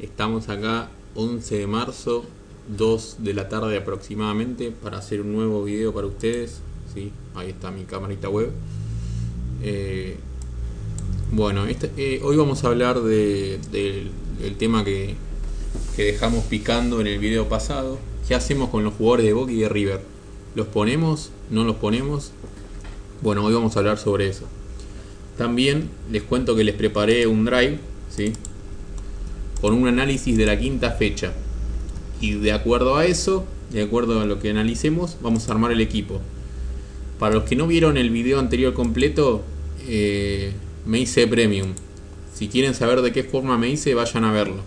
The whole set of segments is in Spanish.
Estamos acá 11 de marzo, 2 de la tarde aproximadamente, para hacer un nuevo video para ustedes. ¿sí? Ahí está mi camarita web. Eh, bueno, este, eh, hoy vamos a hablar de, del- tema que, que dejamos picando en el video pasado. ¿Qué hacemos con los jugadores de Boca y de River? ¿Los ponemos? ¿No los ponemos? Bueno, hoy vamos a hablar sobre eso. También les cuento que les preparé un drive, ¿sí? Con un análisis de la quinta fecha. Y de acuerdo a eso, de acuerdo a lo que analicemos, vamos a armar el equipo. Para los que no vieron el video anterior completo, eh, me hice premium. Si quieren saber de qué forma me hice, vayan a verlo.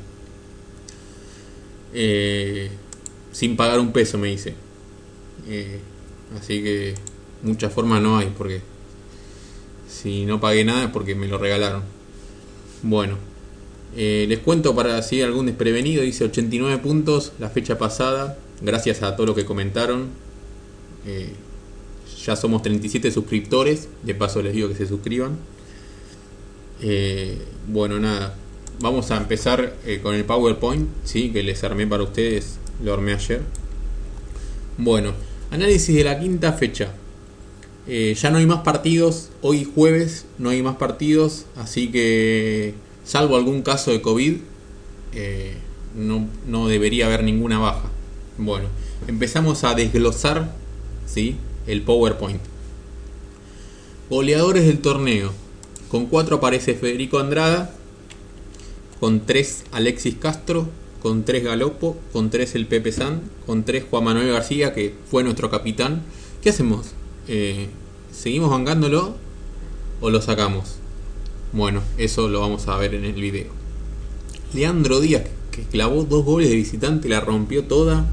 Eh, sin pagar un peso me hice. Eh, así que muchas formas no hay, porque si no pagué nada es porque me lo regalaron. Bueno, eh, les cuento para así algún desprevenido, dice 89 puntos la fecha pasada, gracias a todo lo que comentaron. Eh, ya somos 37 suscriptores, de paso les digo que se suscriban. Eh, bueno, nada, vamos a empezar con el PowerPoint, ¿sí? que les armé para ustedes, lo armé ayer. Bueno, análisis de la quinta fecha. Ya no hay más partidos, hoy jueves no hay más partidos, así que salvo algún caso de COVID, eh, no, no debería haber ninguna baja. Bueno, empezamos a desglosar ¿sí? el PowerPoint. Goleadores del torneo. Con 4 aparece Federico Andrada, con 3 Alexis Castro, con 3 Galopo, con 3 el Pepe San, con 3 Juan Manuel García, que fue nuestro capitán. ¿Qué hacemos? Eh, ¿Seguimos bancándolo o lo sacamos? Bueno, eso lo vamos a ver en el video. Leandro Díaz, que clavó dos goles de visitante, la rompió toda.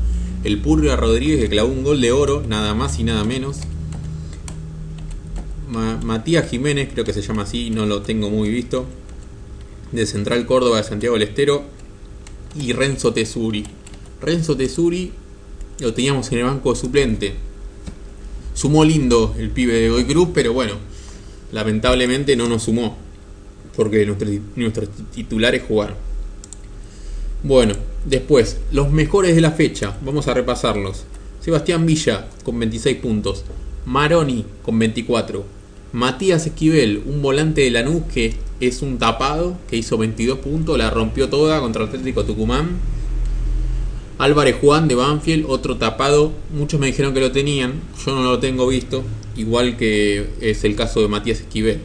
El Purga Rodríguez, que clavó un gol de oro, nada más y nada menos. Ma- Matías Jiménez, creo que se llama así, no lo tengo muy visto. De Central Córdoba de Santiago del Estero. Y Renzo Tesuri. Renzo Tesuri lo teníamos en el banco suplente. Sumó lindo el pibe de Goy Cruz, pero bueno, lamentablemente no nos sumó. Porque nuestros, nuestros titulares jugaron. Bueno, después, los mejores de la fecha, vamos a repasarlos. Sebastián Villa con 26 puntos. Maroni con 24. Matías Esquivel, un volante de Lanús que es un tapado, que hizo 22 puntos, la rompió toda contra Atlético Tucumán. Álvarez Juan de Banfield, otro tapado. Muchos me dijeron que lo tenían, yo no lo tengo visto, igual que es el caso de Matías Esquivel.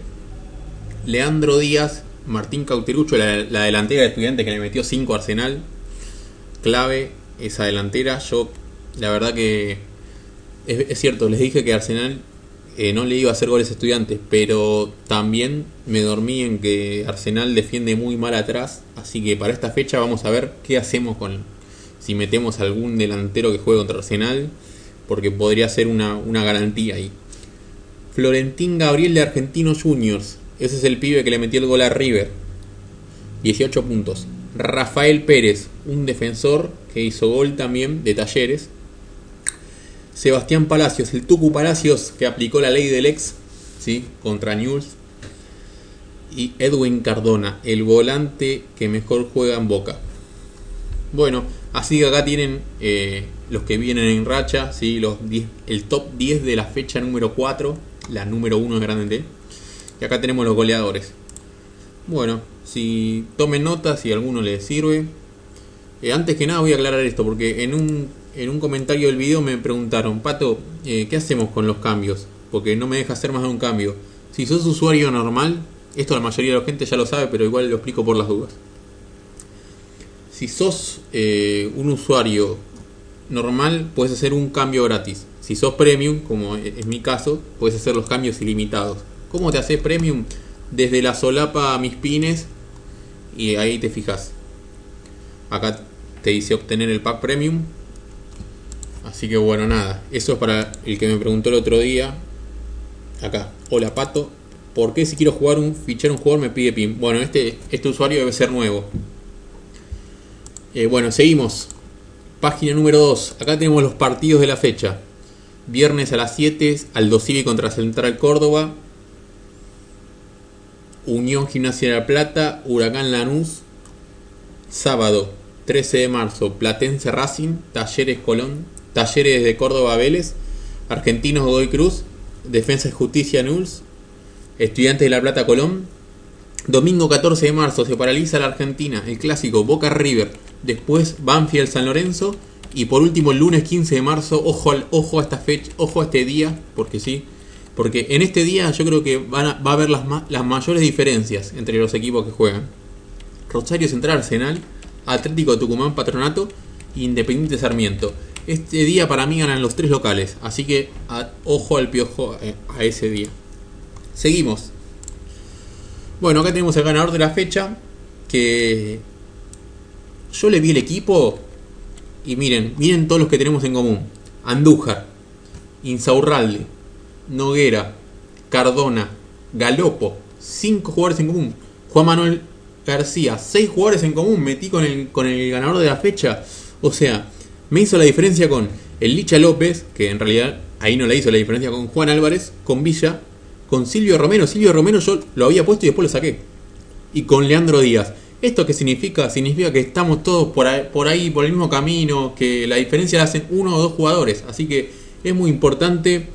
Leandro Díaz, Martín Cauterucho, la, la delantera de estudiante que le metió 5 Arsenal. Clave esa delantera. Yo, la verdad que es, es cierto, les dije que Arsenal eh, no le iba a hacer goles a estudiantes, pero también me dormí en que Arsenal defiende muy mal atrás. Así que para esta fecha vamos a ver qué hacemos con si metemos algún delantero que juegue contra Arsenal, porque podría ser una, una garantía ahí. Florentín Gabriel de Argentinos Juniors. Ese es el pibe que le metió el gol a River. 18 puntos. Rafael Pérez, un defensor que hizo gol también de Talleres. Sebastián Palacios, el Tucu Palacios que aplicó la ley del ex ¿sí? contra News. Y Edwin Cardona, el volante que mejor juega en Boca. Bueno, así que acá tienen eh, los que vienen en racha, ¿sí? los 10 el top 10 de la fecha número 4, la número 1 es grande D. Acá tenemos los goleadores. Bueno, si tomen nota, si alguno les sirve. Eh, antes que nada voy a aclarar esto, porque en un, en un comentario del video me preguntaron, Pato, eh, ¿qué hacemos con los cambios? Porque no me deja hacer más de un cambio. Si sos usuario normal, esto la mayoría de la gente ya lo sabe, pero igual lo explico por las dudas. Si sos eh, un usuario normal, puedes hacer un cambio gratis. Si sos premium, como es mi caso, puedes hacer los cambios ilimitados. ¿Cómo te haces premium? Desde la solapa a mis pines y ahí te fijas. Acá te dice obtener el pack premium. Así que bueno, nada. Eso es para el que me preguntó el otro día. Acá. Hola Pato. ¿Por qué si quiero jugar un fichar un jugador me pide pin? Bueno, este, este usuario debe ser nuevo. Eh, bueno, seguimos. Página número 2. Acá tenemos los partidos de la fecha. Viernes a las 7, Aldo Civi contra Central Córdoba. Unión Gimnasia de la Plata, Huracán Lanús, Sábado 13 de marzo, Platense Racing, Talleres Colón, Talleres de Córdoba Vélez, Argentinos Godoy Cruz, Defensa y Justicia Nuls, Estudiantes de La Plata Colón. Domingo 14 de marzo se paraliza la Argentina, el clásico Boca River, después Banfield San Lorenzo y por último el lunes 15 de marzo, ojo, ojo esta fecha, ojo a este día, porque sí, porque en este día yo creo que van a, va a haber las, mayores diferencias entre los equipos que juegan. Rosario Central Arsenal, Atlético Tucumán Patronato Independiente Sarmiento. Este día para mí ganan los tres locales, así que ojo al piojo eh, a ese día. Seguimos. Bueno, acá tenemos el ganador de la fecha, que yo le vi el equipo y miren, miren todos los que tenemos en común. Andújar, Insaurralde, Noguera, Cardona, Galopo, cinco jugadores en común. Juan Manuel García, seis jugadores en común, metí con el, con el ganador de la fecha. O sea, me hizo la diferencia con el Licha López, que en realidad ahí no le hizo la diferencia con Juan Álvarez, con Villa, con Silvio Romero. Silvio Romero yo lo había puesto y después lo saqué. Y con Leandro Díaz. ¿Esto qué significa? Significa que estamos todos por ahí, por ahí, por el mismo camino, que la diferencia la hacen uno o dos jugadores. Así que es muy importante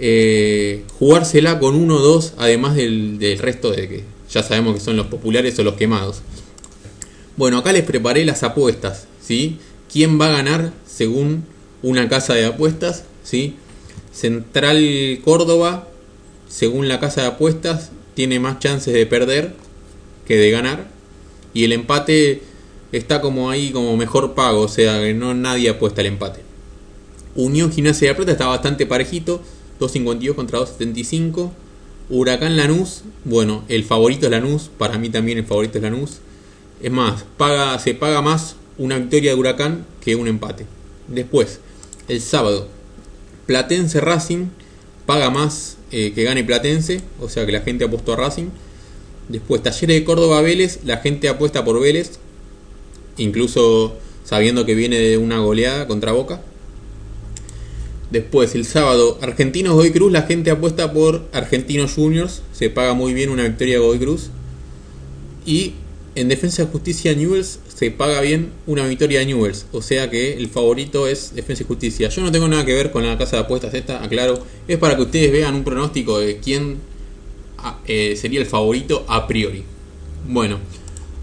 eh, jugársela con uno o dos, además del, del resto de que ya sabemos que son los populares o los quemados. Bueno, acá les preparé las apuestas, ¿sí? ¿Quién va a ganar según una casa de apuestas? ¿sí? Central Córdoba, según la casa de apuestas, tiene más chances de perder que de ganar. Y el empate está como ahí, como mejor pago, o sea que no nadie apuesta el empate. Unión Gimnasia de Plata está bastante parejito, 2.52 contra 2.75. Huracán Lanús, bueno, el favorito es Lanús, para mí también el favorito es Lanús. Es más, paga, se paga más una victoria de Huracán que un empate. Después, el sábado, Platense Racing, paga más eh, que gane Platense, o sea que la gente apostó a Racing. Después, Talleres de Córdoba Vélez, la gente apuesta por Vélez, incluso sabiendo que viene de una goleada contra Boca. Después, el sábado, Argentinos Godoy Cruz, la gente apuesta por Argentinos Juniors, se paga muy bien una victoria de Godoy Cruz. Y en Defensa de Justicia Newells se paga bien una victoria de Newells, o sea que el favorito es Defensa y Justicia. Yo no tengo nada que ver con la casa de apuestas esta, aclaro, es para que ustedes vean un pronóstico de quién ah, eh, sería el favorito a priori. Bueno,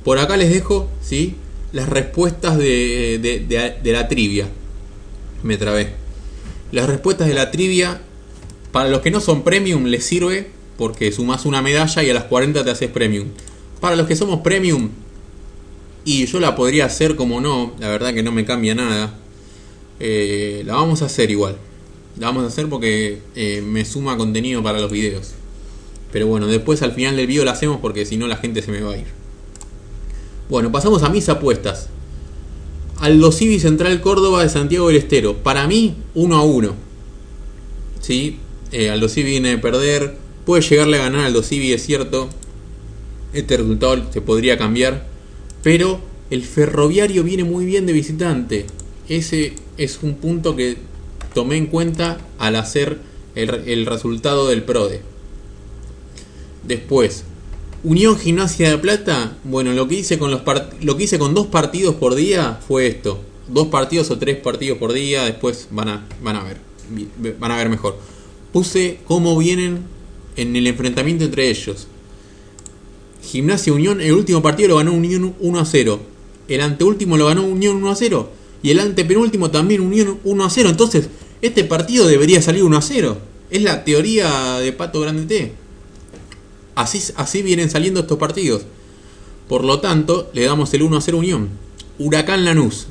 por acá les dejo, ¿sí? Las respuestas de, de la trivia. Me trabé. Las respuestas de la trivia, para los que no son premium, les sirve porque sumas una medalla y a las 40 te haces premium. Para los que somos premium, y yo la podría hacer como no, la verdad que no me cambia nada. Eh, la vamos a hacer igual. La vamos a hacer porque eh, me suma contenido para los videos. Pero bueno, después al final del video la hacemos porque si no la gente se me va a ir. Bueno, pasamos a mis apuestas. Aldo Civi Central Córdoba de Santiago del Estero. Para mí, 1 a 1. ¿Sí? Eh, Aldo Civi viene de perder. Puede llegarle a ganar Aldo Civi, es cierto. Este resultado se podría cambiar. Pero el ferroviario viene muy bien de visitante. Ese es un punto que tomé en cuenta al hacer el, el resultado del PRODE. Después, Unión Gimnasia de Plata, bueno, lo que hice con los lo que hice con dos partidos por día fue esto. Dos partidos o tres partidos por día, después van a, van a ver. Van a ver mejor. Puse cómo vienen en el enfrentamiento entre ellos. Gimnasia Unión, el último partido lo ganó Unión 1 a 0. El anteúltimo lo ganó Unión 1 a 0. Y el antepenúltimo también Unión 1 a 0. Entonces, este partido debería salir 1 a 0. Es la teoría de Pato Grande T. Así, así vienen saliendo estos partidos. Por lo tanto, le damos el 1 a 0 Unión. Huracán Lanús.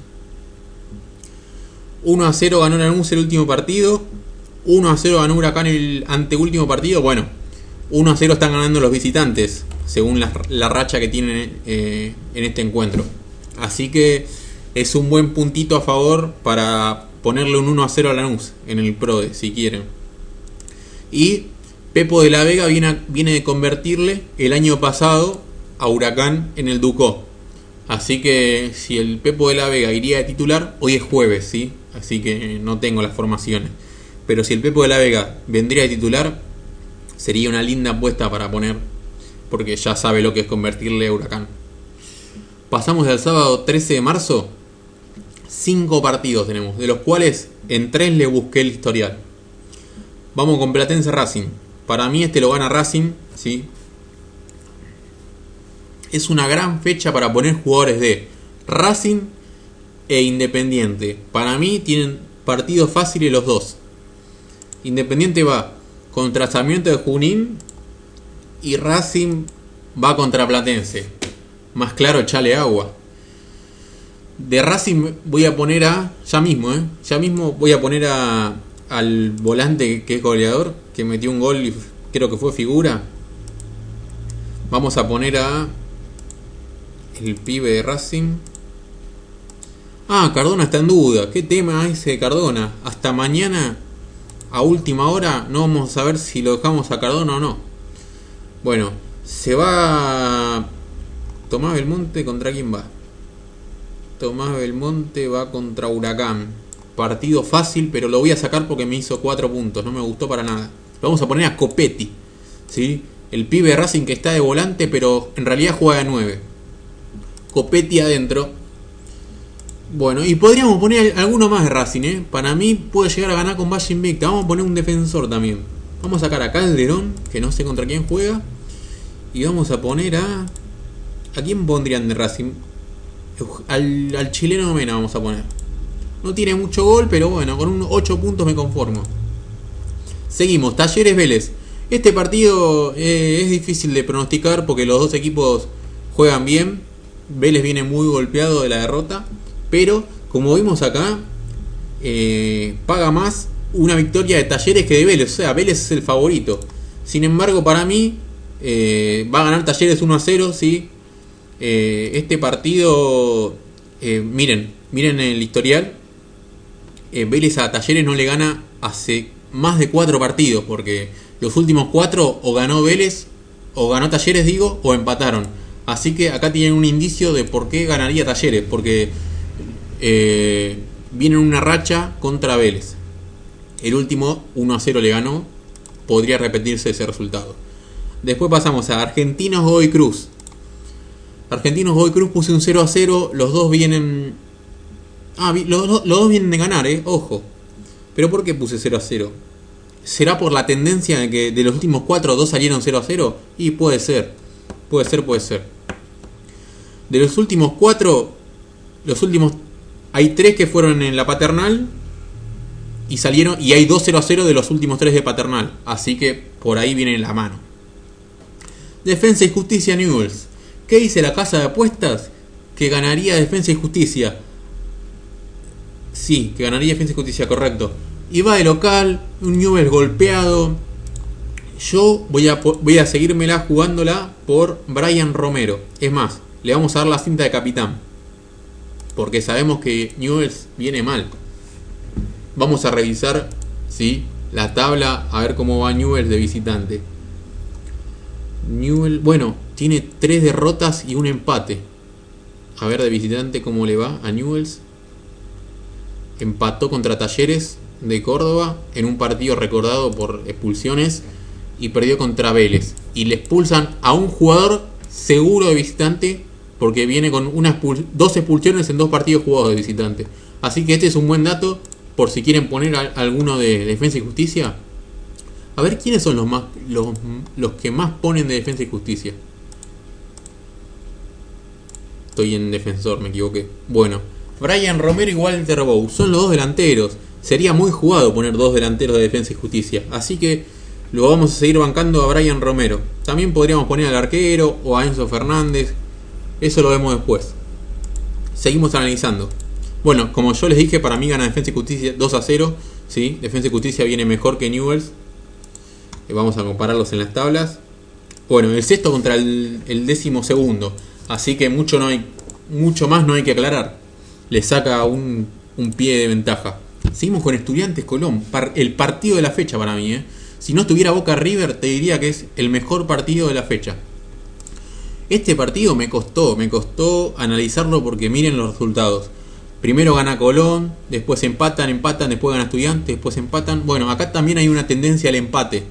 1 a 0 ganó Lanús el último partido. 1 a 0 ganó Huracán el anteúltimo partido. Bueno, 1 a 0 están ganando los visitantes, según la, racha que tienen eh, en este encuentro. Así que es un buen puntito a favor para ponerle un 1 a 0 a Lanús en el PRODE, si quieren. Y Pepo de la Vega viene, de convertirle el año pasado a Huracán en el Ducó. Así que si el Pepo de la Vega iría de titular, hoy es jueves, ¿sí? Así que no tengo las formaciones. Pero si el Pepo de la Vega vendría de titular, sería una linda apuesta para poner, porque ya sabe lo que es convertirle a Huracán. pasamos al sábado 13 de marzo, 5 partidos tenemos, de los cuales en 3 le busqué el historial. Vamos con Platense Racing. Para mí este lo gana Racing, ¿sí? Es una gran fecha para poner jugadores de Racing e Independiente. Para mí tienen partidos fáciles los dos. Independiente va contra Sarmiento de Junín y Racing va contra Platense. Más claro, echale agua. De Racing voy a poner a. Ya mismo, ¿eh? Ya mismo voy a poner a. Al volante que es goleador. Que metió un gol y creo que fue figura. Vamos a poner a. El pibe de Racing. Ah, Cardona está en duda. ¿Qué tema ese Cardona? Hasta mañana, a última hora, no vamos a saber si lo dejamos a Cardona o no. Bueno, se va Tomás Belmonte contra quién va. Tomás Belmonte va contra Huracán. Partido fácil, pero lo voy a sacar porque me hizo 4 puntos. No me gustó para nada. Lo vamos a poner a Copetti. ¿sí? El pibe de Racing que está de volante, pero en realidad juega de 9. Copetti adentro. Bueno, y podríamos poner alguno más de Racing, ¿eh? Para mí puede llegar a ganar con Valle Invicta. Vamos a poner un defensor también. Vamos a sacar a Calderón, que no sé contra quién juega. Y vamos a poner a. ¿A quién pondrían de Racing? Al, al chileno Mena vamos a poner. No tiene mucho gol, pero bueno, con un 8 puntos me conformo. Seguimos, Talleres Vélez. Este partido eh, es difícil de pronosticar porque los dos equipos juegan bien. Vélez viene muy golpeado de la derrota. Pero, como vimos acá, eh, paga más una victoria de Talleres que de Vélez. O sea, Vélez es el favorito. Sin embargo, para mí, eh, va a ganar Talleres 1 a 0, ¿sí? Este partido, miren, miren el historial. Eh, Vélez a Talleres no le gana hace más de cuatro partidos, porque los últimos cuatro o ganó Vélez, o ganó Talleres, digo, o empataron. Así que acá tienen un indicio de por qué ganaría Talleres, porque eh, viene una racha contra Vélez. El último 1 a 0 le ganó, podría repetirse ese resultado. Después pasamos a Argentinos Godoy Cruz. Argentinos Godoy Cruz puse un 0 a 0. Los dos vienen. Ah, los, los, dos vienen de ganar, eh. Ojo. Pero ¿por qué puse 0 a 0? ¿Será por la tendencia de que de los últimos 4 dos salieron 0 a 0? Y puede ser. Puede ser, puede ser. De los últimos 4, los últimos. Hay 3 que fueron en la paternal. Y salieron. Y hay 2 0 a 0 de los últimos 3 de paternal. Así que por ahí viene la mano. Defensa y Justicia Newells. ¿Qué dice la casa de apuestas? Que ganaría Defensa y Justicia. Sí, que ganaría Defensa y Justicia, correcto. Y va de local, un Newell's golpeado. Yo voy a, voy a seguírmela jugándola por Brian Romero. Es más, le vamos a dar la cinta de capitán. Porque sabemos que Newell's viene mal. Vamos a revisar ¿sí? la tabla, a ver cómo va Newell's de visitante. Newell, bueno, tiene tres derrotas y un empate. A ver de visitante cómo le va a Newells. Empató contra Talleres de Córdoba en un partido recordado por expulsiones y perdió contra Vélez. Y le expulsan a un jugador seguro de visitante porque viene con una dos expulsiones en dos partidos jugados de visitante. Así que este es un buen dato por si quieren poner alguno de Defensa y Justicia. A ver quiénes son los más los, los que más ponen de Defensa y Justicia. Estoy en defensor, me equivoqué. Bueno, Brian Romero y Walter Bow son los dos delanteros. Sería muy jugado poner dos delanteros de defensa y justicia. Así que lo vamos a seguir bancando a Brian Romero. También podríamos poner al arquero o a Enzo Fernández. Eso lo vemos después. Seguimos analizando. Bueno, como yo les dije, para mí gana Defensa y Justicia 2 a 0. ¿sí? Defensa y Justicia viene mejor que Newells. Vamos a compararlos en las tablas. Bueno, el sexto contra el, el décimo segundo. Así que mucho, no hay, mucho más no hay que aclarar. Le saca un, un pie de ventaja. Seguimos con Estudiantes Colón. Par, el partido de la fecha para mí. ¿eh? Si no estuviera Boca River, te diría que es el mejor partido de la fecha. Este partido me costó, me costó analizarlo porque miren los resultados. Primero gana Colón, después empatan, empatan, después gana Estudiantes, después empatan. Bueno, acá también hay una tendencia al empate.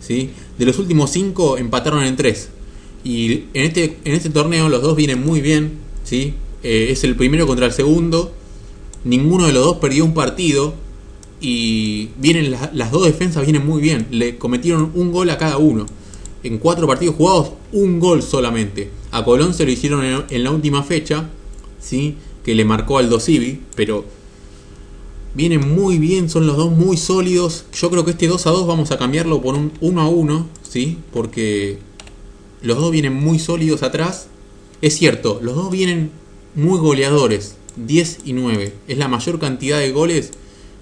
¿sí? De los últimos cinco empataron en tres. Y en este, en este torneo los dos vienen muy bien. ¿sí? Eh, es el primero contra el segundo. Ninguno de los dos perdió un partido. Y vienen las, dos defensas vienen muy bien. Le cometieron un gol a cada uno. En cuatro partidos jugados, un gol solamente. A Colón se lo hicieron en, en la última fecha, ¿sí? que le marcó al Dosivi, pero vienen muy bien, son los dos muy sólidos. Yo creo que este 2 a 2 vamos a cambiarlo por un 1 a 1, ¿sí? porque los dos vienen muy sólidos atrás. Es cierto, los dos vienen muy goleadores, 10 y 9. Es la mayor cantidad de goles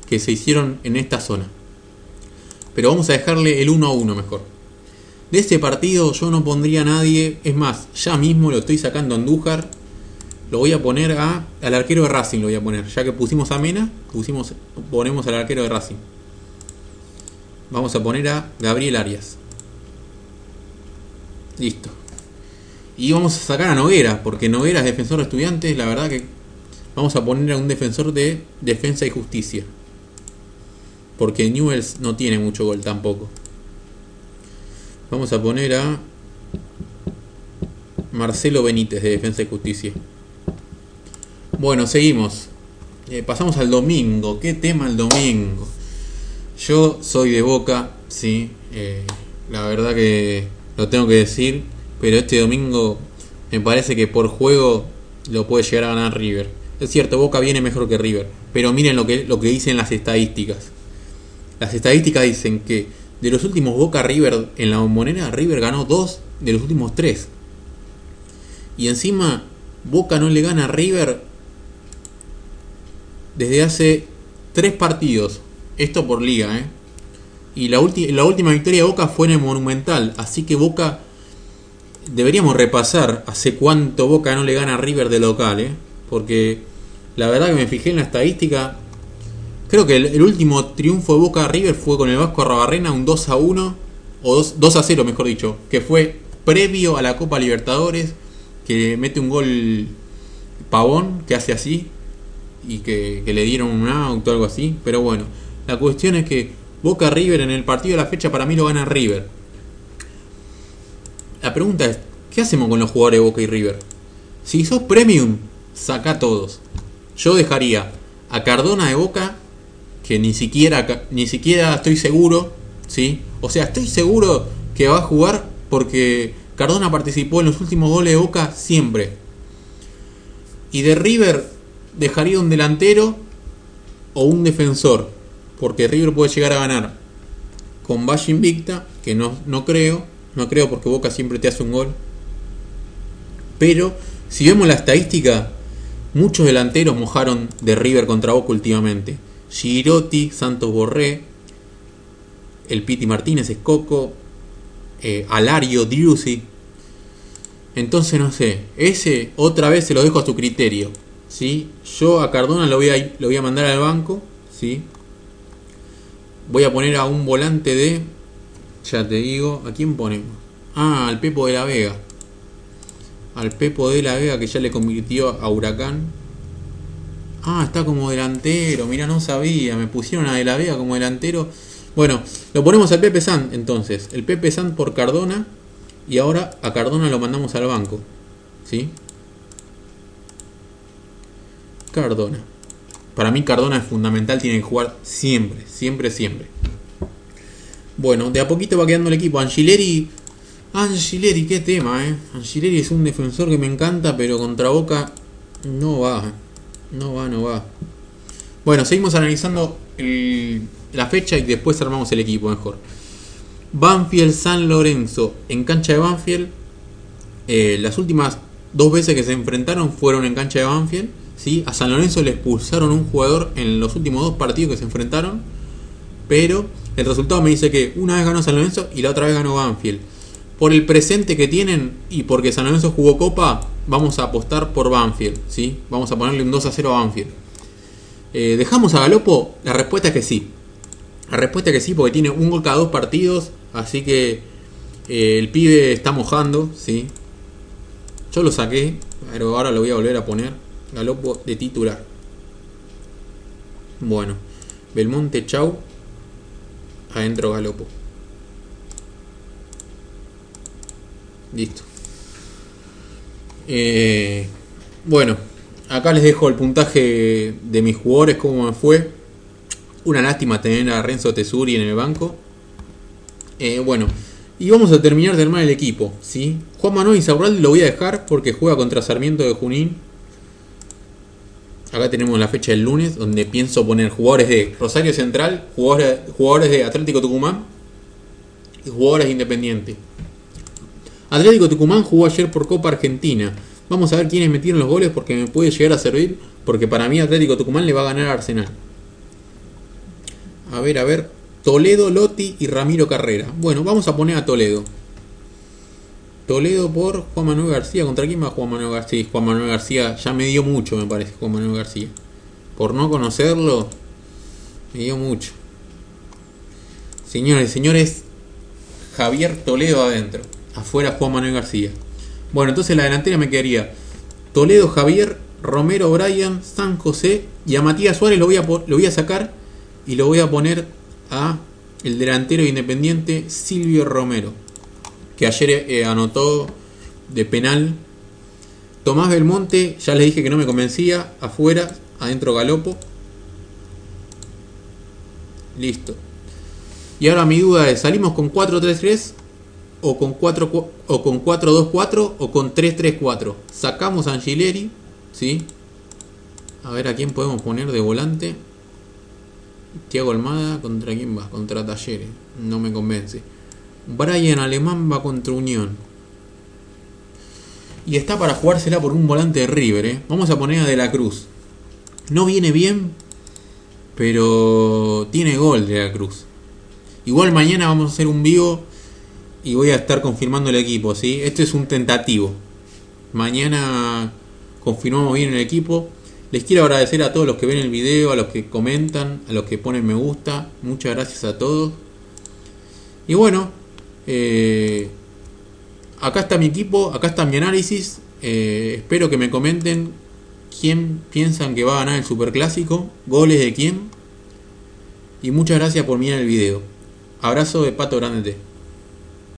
que se hicieron en esta zona. Pero vamos a dejarle el 1 a 1 mejor. De este partido yo no pondría a nadie. Es más, ya mismo lo estoy sacando a Andújar. Lo voy a poner a, al arquero de Racing. Lo voy a poner. Ya que pusimos a Mena, pusimos, ponemos al arquero de Racing. Vamos a poner a Gabriel Arias. Listo. Y vamos a sacar a Noguera, porque Noguera es defensor de estudiantes. La verdad que vamos a poner a un defensor de defensa y justicia. Porque Newells no tiene mucho gol tampoco. Vamos a poner a Marcelo Benítez de Defensa y Justicia. Bueno, seguimos. Eh, pasamos al domingo. ¿Qué tema el domingo? Yo soy de Boca, sí. Eh, la verdad que lo tengo que decir. Pero este domingo me parece que por juego lo puede llegar a ganar River. Es cierto, Boca viene mejor que River. Pero miren lo que, lo que dicen las estadísticas. Las estadísticas dicen que de los últimos Boca River en la bombonera, River ganó dos de los últimos tres. Y encima, Boca no le gana a River desde hace tres partidos. Esto por liga, ¿eh? Y la, la última victoria de Boca fue en el Monumental. Así que Boca. Deberíamos repasar hace cuánto Boca no le gana a River de local, ¿eh? Porque la verdad que me fijé en la estadística. Creo que el, último triunfo de Boca River fue con el Vasco Arrabarrena, un 2 a 1. O 2, 2 a 0, mejor dicho. Que fue previo a la Copa Libertadores. Que mete un gol Pavón, que hace así y que, le dieron un auto algo así. Pero bueno, la cuestión es que Boca River en el partido de la fecha para mí lo gana River. La pregunta es, ¿qué hacemos con los jugadores de Boca y River? Si sos premium, saca todos. Yo dejaría a Cardona de Boca, que ni siquiera, ni siquiera estoy seguro, ¿sí? O sea, estoy seguro que va a jugar porque Cardona participó en los últimos goles de Boca siempre. Y de River dejaría un delantero o un defensor. Porque River puede llegar a ganar con Valle Invicta, que no, no creo. No creo porque Boca siempre te hace un gol. Pero si vemos la estadística, muchos delanteros mojaron de River contra Boca últimamente. Girotti, Santos Borré, el Piti Martínez, Escoco, eh, Alario, Driussi. Entonces no sé, ese otra vez se lo dejo a su criterio. ¿sí? Yo a Cardona lo voy a, lo voy a mandar al banco, ¿sí? Voy a poner a un volante de, ya te digo, ¿a quién ponemos? Ah, al Pepo de la Vega. Al Pepo de la Vega que ya le convirtió a Huracán. Ah, está como delantero, mira, no sabía, me pusieron a de la Vega como delantero. Bueno, lo ponemos al Pepe San entonces. El Pepe San por Cardona. Y ahora a Cardona lo mandamos al banco. ¿Sí? Cardona. Para mí Cardona es fundamental, tiene que jugar siempre, siempre, siempre. Bueno, de a poquito va quedando el equipo. Angileri. Angileri, qué tema, eh. Angileri es un defensor que me encanta, pero contra Boca no va. No va, no va. Bueno, seguimos analizando la fecha y después armamos el equipo mejor. Banfield San Lorenzo en cancha de Banfield. Eh, las últimas dos veces que se enfrentaron fueron en cancha de Banfield. ¿sí? A San Lorenzo le expulsaron un jugador en los últimos dos partidos que se enfrentaron. Pero el resultado me dice que una vez ganó San Lorenzo y la otra vez ganó Banfield. Por el presente que tienen y porque San Lorenzo jugó Copa, vamos a apostar por Banfield. ¿sí? Vamos a ponerle un 2 a 0 a Banfield. Eh, ¿Dejamos a Galopo? La respuesta es que sí. La respuesta es que sí, porque tiene un gol cada dos partidos. Así que eh, el pibe está mojando. ¿sí? Yo lo saqué, pero ahora lo voy a volver a poner. Galopo de titular. Bueno, Belmonte, chau. Adentro Galopo. Listo. Eh, Bueno, acá les dejo el puntaje de mis jugadores, cómo me fue. Una lástima tener a Renzo Tesuri en el banco. Eh, bueno, y vamos a terminar de armar el equipo. ¿sí? Juan Manuel Insaurralde lo voy a dejar porque juega contra Sarmiento de Junín. Acá tenemos la fecha del lunes, donde pienso poner jugadores de Rosario Central, jugadores, jugadores de Atlético Tucumán y jugadores de Independiente. Atlético Tucumán jugó ayer por Copa Argentina. Vamos a ver quiénes metieron los goles porque me puede llegar a servir. Porque para mí Atlético Tucumán le va a ganar a Arsenal. A ver, a ver. Toledo, Lotti y Ramiro Carrera. Bueno, vamos a poner a Toledo. Toledo por Juan Manuel García. ¿Contra quién va Juan Manuel García? Juan Manuel García ya me dio mucho, me parece, Juan Manuel García. Por no conocerlo, me dio mucho. Señores, señores, Javier Toledo adentro. Afuera Juan Manuel García. Bueno, entonces la delantera me quedaría Toledo, Javier, Romero, Brian, San José y a Matías Suárez lo voy a, lo voy a sacar y lo voy a poner a el delantero independiente Silvio Romero que ayer eh, anotó de penal. Tomás Belmonte, ya les dije que no me convencía, afuera, adentro Galopo. Listo. Y ahora mi duda es, ¿salimos con 4-3-3 o con 4 o con 4-2-4 o con 3-3-4? Sacamos a Angileri, ¿sí? A ver a quién podemos poner de volante. Tiago Almada, ¿contra quién va? Contra Talleres. No me convence. Brian Alemán va contra Unión. Y está para jugársela por un volante de River. ¿eh? Vamos a poner a De la Cruz. No viene bien, pero tiene gol De la Cruz. Igual mañana vamos a hacer un vivo y voy a estar confirmando el equipo. ¿sí? Este es un tentativo. Mañana confirmamos bien el equipo. Les quiero agradecer a todos los que ven el video, a los que comentan, a los que ponen me gusta. Muchas gracias a todos. Y bueno, eh, acá está mi equipo, acá está mi análisis. Eh, espero que me comenten quién piensan que va a ganar el Superclásico, goles de quién. Y muchas gracias por mirar el video. Abrazo de Pato Grande.